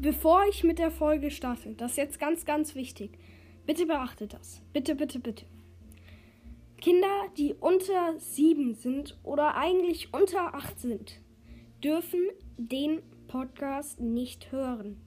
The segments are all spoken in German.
bevor ich mit der Folge starte, das ist jetzt ganz, ganz wichtig. Bitte beachtet das. Bitte, bitte, bitte. Kinder, die unter sieben sind oder eigentlich unter acht sind, dürfen den Podcast nicht hören.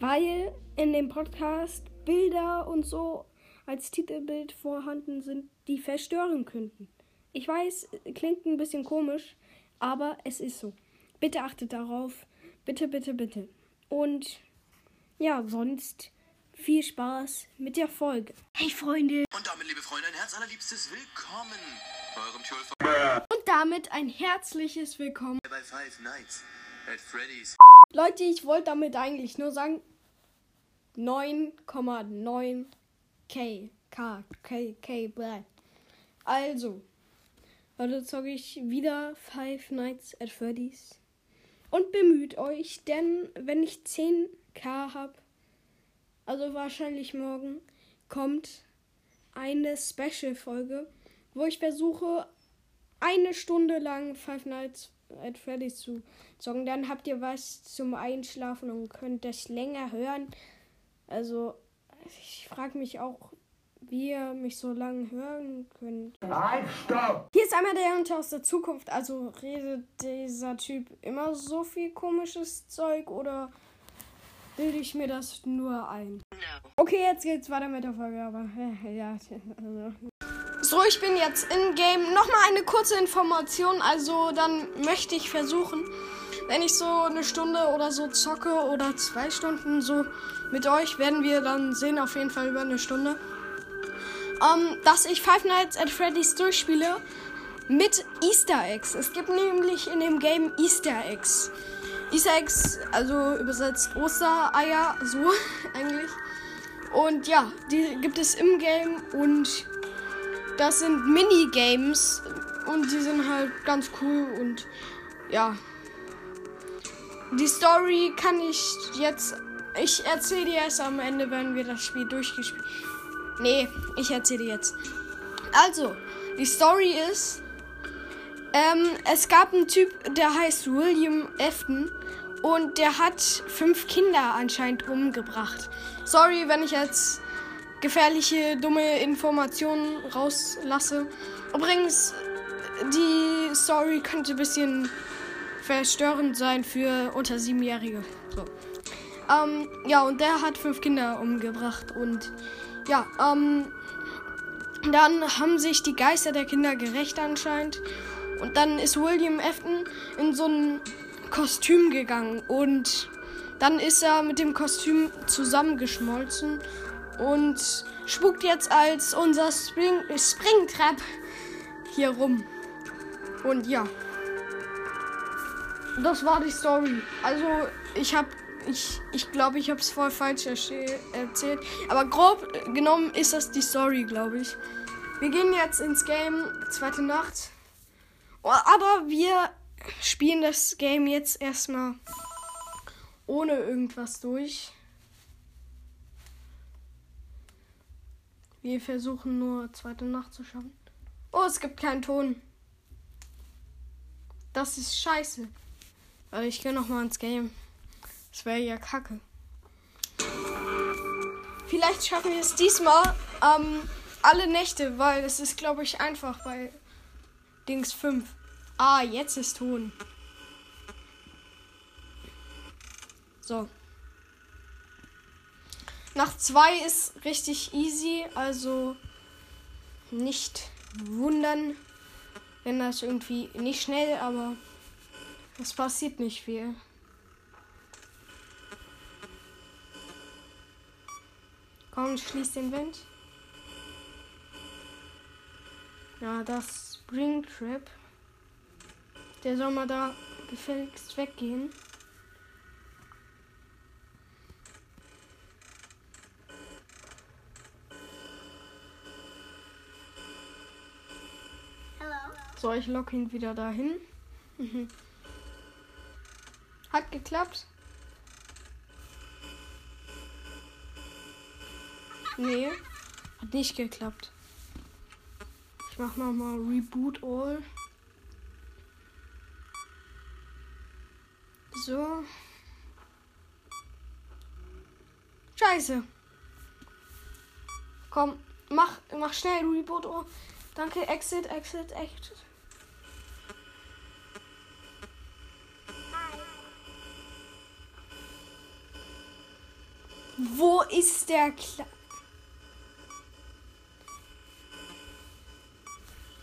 Weil in dem Podcast Bilder und so als Titelbild vorhanden sind, die verstören könnten. Ich weiß, klingt ein bisschen komisch, aber es ist so. Bitte achtet darauf. Bitte, bitte, bitte. Und ja, sonst viel Spaß mit der Folge. Hey Freunde. Und damit, liebe Freunde, ein herzallerliebstes Willkommen bei eurem Schulver Und damit ein herzliches Willkommen. bei Five Nights at Freddy's. Leute, ich wollte damit eigentlich nur sagen 9,9 K. K. K. K. Blah. Also, heute zocke ich wieder Five Nights at Freddy's. Und bemüht euch, denn wenn ich 10k habe, also wahrscheinlich morgen, kommt eine Special-Folge, wo ich versuche, eine Stunde lang Five Nights at Freddy's zu zocken. Dann habt ihr was zum Einschlafen und könnt das länger hören. Also, ich frage mich auch, wie ihr mich so lange hören könnt. Halt, stopp! Hier ist einmal der Hunter aus der Zukunft. Also redet dieser Typ immer so viel komisches Zeug oder bilde ich mir das nur ein? Okay, jetzt geht's weiter mit der Folge, aber ja. Also. So, ich bin jetzt in Game. Nochmal eine kurze Information. Also, dann möchte ich versuchen, wenn ich so eine Stunde oder so zocke oder zwei Stunden so mit euch, werden wir dann sehen, auf jeden Fall über eine Stunde ähm, dass ich Five Nights at Freddy's durchspiele mit Easter Eggs. Es gibt nämlich in dem Game Easter Eggs. Easter Eggs, also übersetzt Ostereier, so eigentlich. Und ja, die gibt es im Game und das sind Minigames und die sind halt ganz cool und ja. Die Story kann ich jetzt. Ich erzähle dir erst am Ende, wenn wir das Spiel durchgespielt Nee, ich erzähle jetzt. Also, die Story ist, ähm, es gab einen Typ, der heißt William Afton und der hat fünf Kinder anscheinend umgebracht. Sorry, wenn ich jetzt gefährliche, dumme Informationen rauslasse. Übrigens, die Story könnte ein bisschen verstörend sein für unter siebenjährige. So. Ähm, ja, und der hat fünf Kinder umgebracht und ja, ähm, dann haben sich die Geister der Kinder gerecht anscheinend. Und dann ist William Afton in so ein Kostüm gegangen. Und dann ist er mit dem Kostüm zusammengeschmolzen und spukt jetzt als unser Spring Springtrap hier rum. Und ja. Das war die Story. Also, ich habe ich ich glaube, ich habe es voll falsch erzählt. Aber grob genommen ist das die Story, glaube ich. Wir gehen jetzt ins Game Zweite Nacht. Oh, aber wir spielen das Game jetzt erstmal ohne irgendwas durch. Wir versuchen nur zweite Nacht zu schaffen. Oh, es gibt keinen Ton. Das ist scheiße. Aber ich gehe noch mal ins Game. Das wäre ja kacke. Vielleicht schaffen wir es diesmal ähm, alle Nächte, weil es ist, glaube ich, einfach bei Dings 5. Ah, jetzt ist Ton. So. Nach 2 ist richtig easy, also nicht wundern, wenn das irgendwie nicht schnell, aber es passiert nicht viel. Komm, schließ den Wind. Ja, das Springtrap. Der soll mal da gefälligst weggehen. So, ich lock ihn wieder dahin. Hat geklappt. Nee, hat nicht geklappt. Ich mach nochmal Reboot All. So. Scheiße. Komm, mach, mach schnell Reboot. Oh, danke, Exit, Exit, Exit. Wo ist der Kle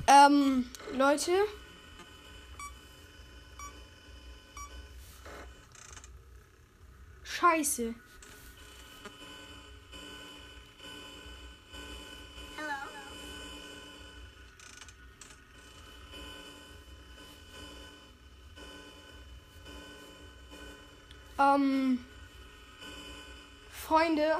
Ähm, Leute. Scheiße. Ähm, Freunde.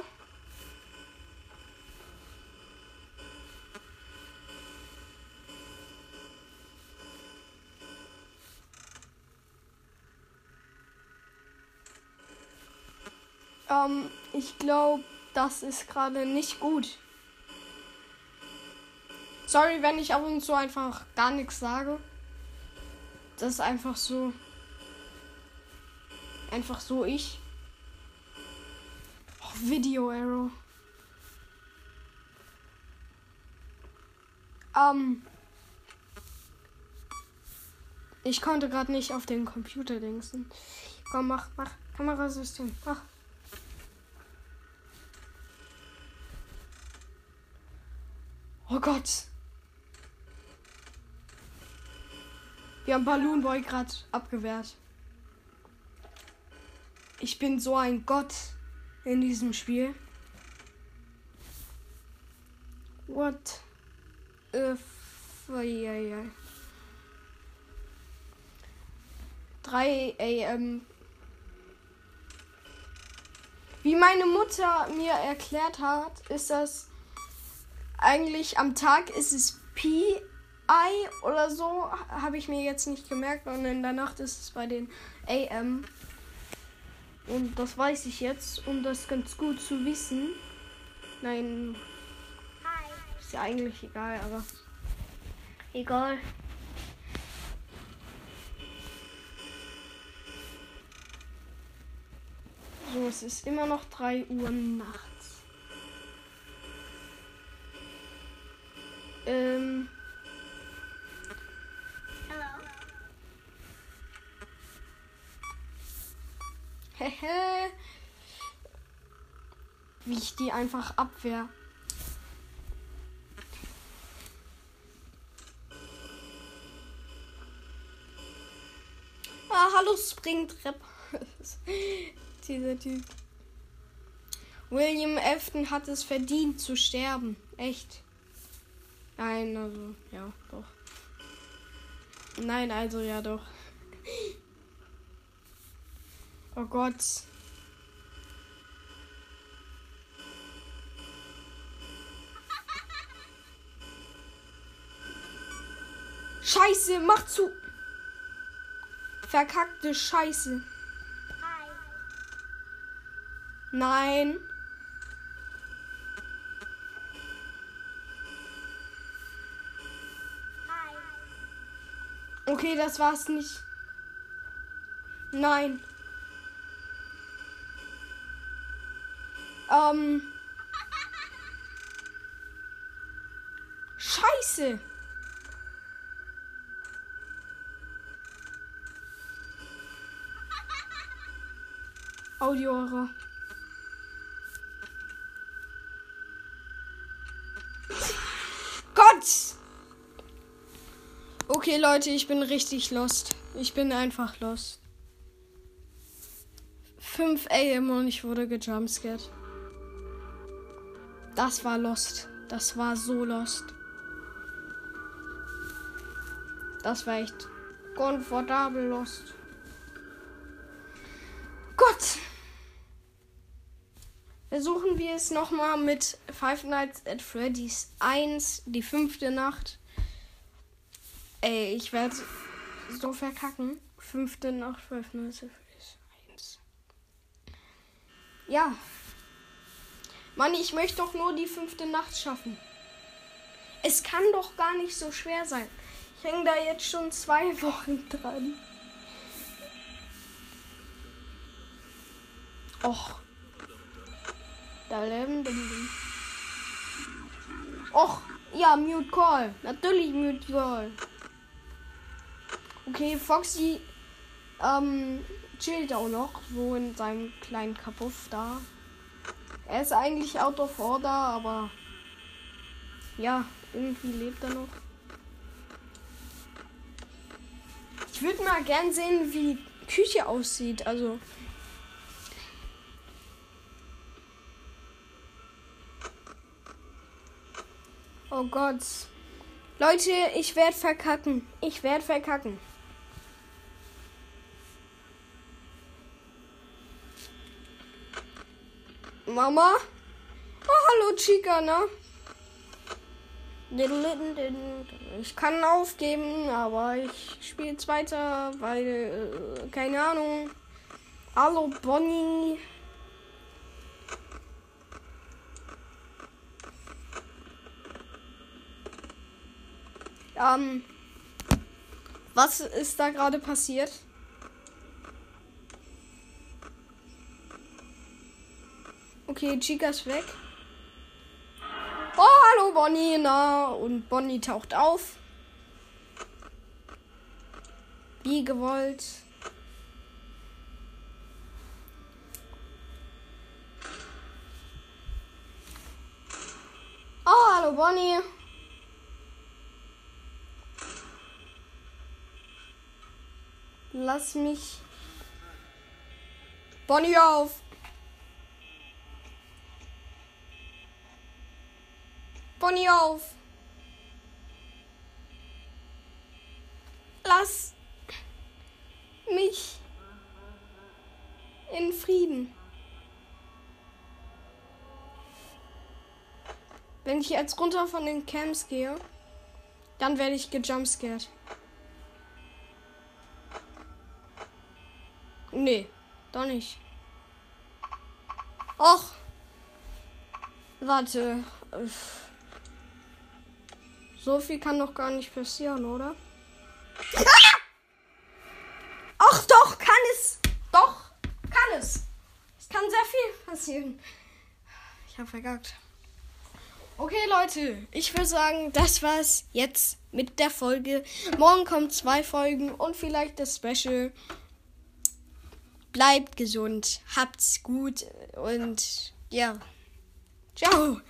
Ähm, ich glaube, das ist gerade nicht gut. Sorry, wenn ich ab und zu einfach gar nichts sage. Das ist einfach so. Einfach so ich. Oh, Video Arrow. Ähm. Ich konnte gerade nicht auf den Computer denken. Komm, mach, mach. Kamerasystem. Mach. Gott. Wir haben Balloon Boy gerade abgewehrt. Ich bin so ein Gott in diesem Spiel. What? If, yeah, yeah. 3 am. Wie meine Mutter mir erklärt hat, ist das eigentlich am Tag ist es Pi I oder so, habe ich mir jetzt nicht gemerkt. Und in der Nacht ist es bei den AM. Und das weiß ich jetzt, um das ganz gut zu wissen. Nein. Ist ja eigentlich egal, aber. Egal. So, es ist immer noch 3 Uhr nachts. Ähm. Hehe. Wie ich die einfach abwehr. Ah, hallo Springtrap. Dieser Typ. William Afton hat es verdient zu sterben. Echt. Nein, also, ja, doch. Nein, also, ja, doch. Oh Gott. Scheiße, mach zu. Verkackte Scheiße. Nein. Okay, das war's nicht. Nein. Ähm. Scheiße. Audio. Leute, ich bin richtig lost. Ich bin einfach lost. 5 AM und ich wurde gejumpscared. Das war lost. Das war so lost. Das war echt komfortabel lost. Gott! Versuchen wir es nochmal mit Five Nights at Freddy's 1, die fünfte Nacht. Ey, ich werde so verkacken. Fünfte Nacht, Five Nights at Freddy's 1. Ja. Mann, ich möchte doch nur die fünfte Nacht schaffen. Es kann doch gar nicht so schwer sein. Ich hänge da jetzt schon zwei Wochen dran. Och. Da leben, leben. Och, ja, Mute Call. Natürlich Mute Call. Okay, Foxy ähm, chillt auch noch so in seinem kleinen Kapuff da. Er ist eigentlich out of order, aber ja, irgendwie lebt er noch. Ich würde mal gern sehen, wie die Küche aussieht. Also. Oh Gott. Leute, ich werde verkacken. Ich werde verkacken. Mama? Oh, hallo Chica, ne? Ich kann aufgeben, aber ich spiele jetzt weiter, weil, äh, keine Ahnung. Hallo Bonnie. Ähm, was ist da gerade passiert? Okay, Chica ist weg. Oh, hallo Bonnie. Na, und Bonnie taucht auf. Wie gewollt. Oh, hallo Bonnie. Lass mich. Bonnie auf. Bonnie auf. Lass mich in Frieden. Wenn ich jetzt runter von den Camps gehe, dann werde ich gejumpscared. Nee, doch nicht. Och. Warte. So viel kann doch gar nicht passieren, oder? Ach doch, kann es. Doch, kann es. Es kann sehr viel passieren. Ich habe vergackt. Okay, Leute, ich würde sagen, das war's jetzt mit der Folge. Morgen kommen zwei Folgen und vielleicht das Special. Bleibt gesund, habt's gut und ja. Ciao.